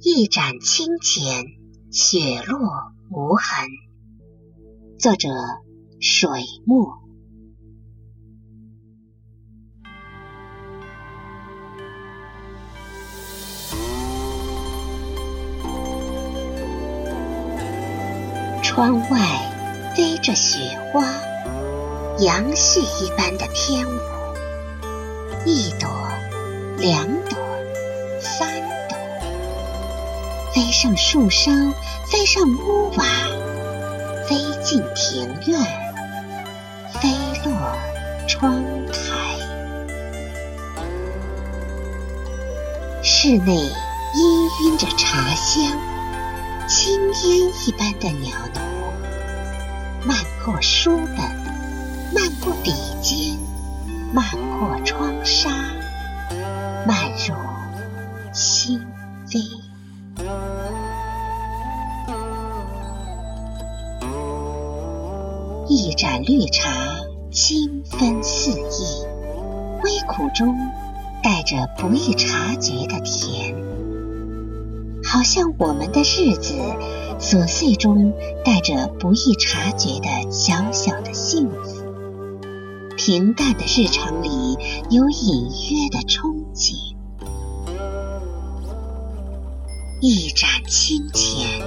一盏清浅，雪落无痕。作者：水墨。窗外飞着雪花，杨絮一般的翩舞，一朵，两朵，三朵，飞上树梢，飞上屋瓦，飞进庭院，飞落窗台。室内氤氲着茶香。青烟一般的袅娜，漫过书本，漫过笔尖，漫过窗纱，漫入心扉。一盏绿茶，清芬四溢，微苦中带着不易察觉的甜。好像我们的日子琐碎中带着不易察觉的小小的幸福，平淡的日常里有隐约的憧憬。一盏清浅，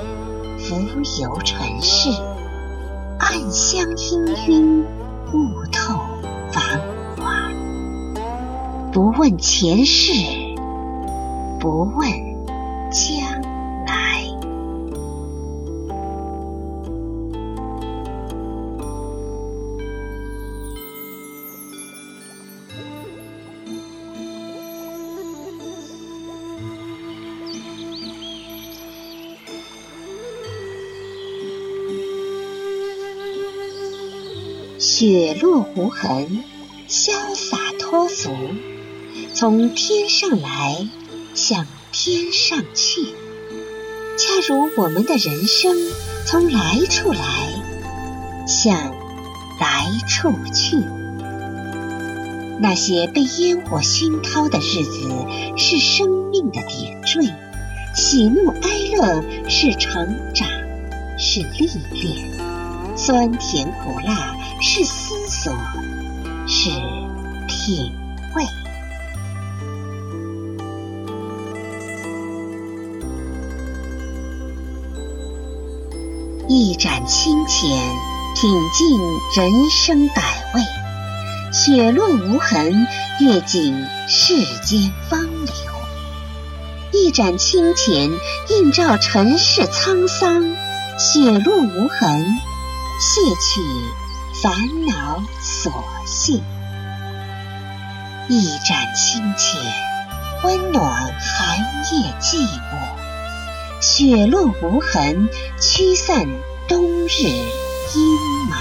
浮游尘世，暗香氤氲，雾透繁华。不问前世，不问今。雪落无痕，潇洒脱俗，从天上来，向。天上去，恰如我们的人生从来处来，向来处去。那些被烟火熏陶的日子，是生命的点缀；喜怒哀乐是成长，是历练；酸甜苦辣是思索，是品味。一盏清浅，品尽人生百味；雪落无痕，阅尽世间风流。一盏清浅，映照尘世沧桑；雪落无痕，卸去烦恼琐屑。一盏清浅，温暖寒夜寂寞。雪落无痕，驱散冬日阴霾；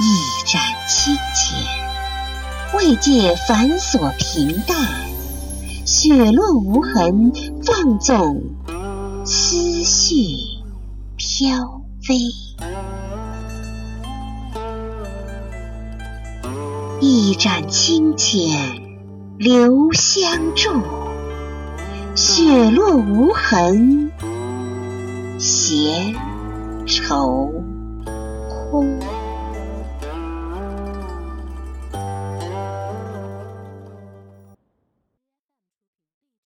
一盏清浅，慰藉繁琐平淡；雪落无痕，放纵思绪飘飞；一盏清浅，留香住。雪落无痕，闲愁空。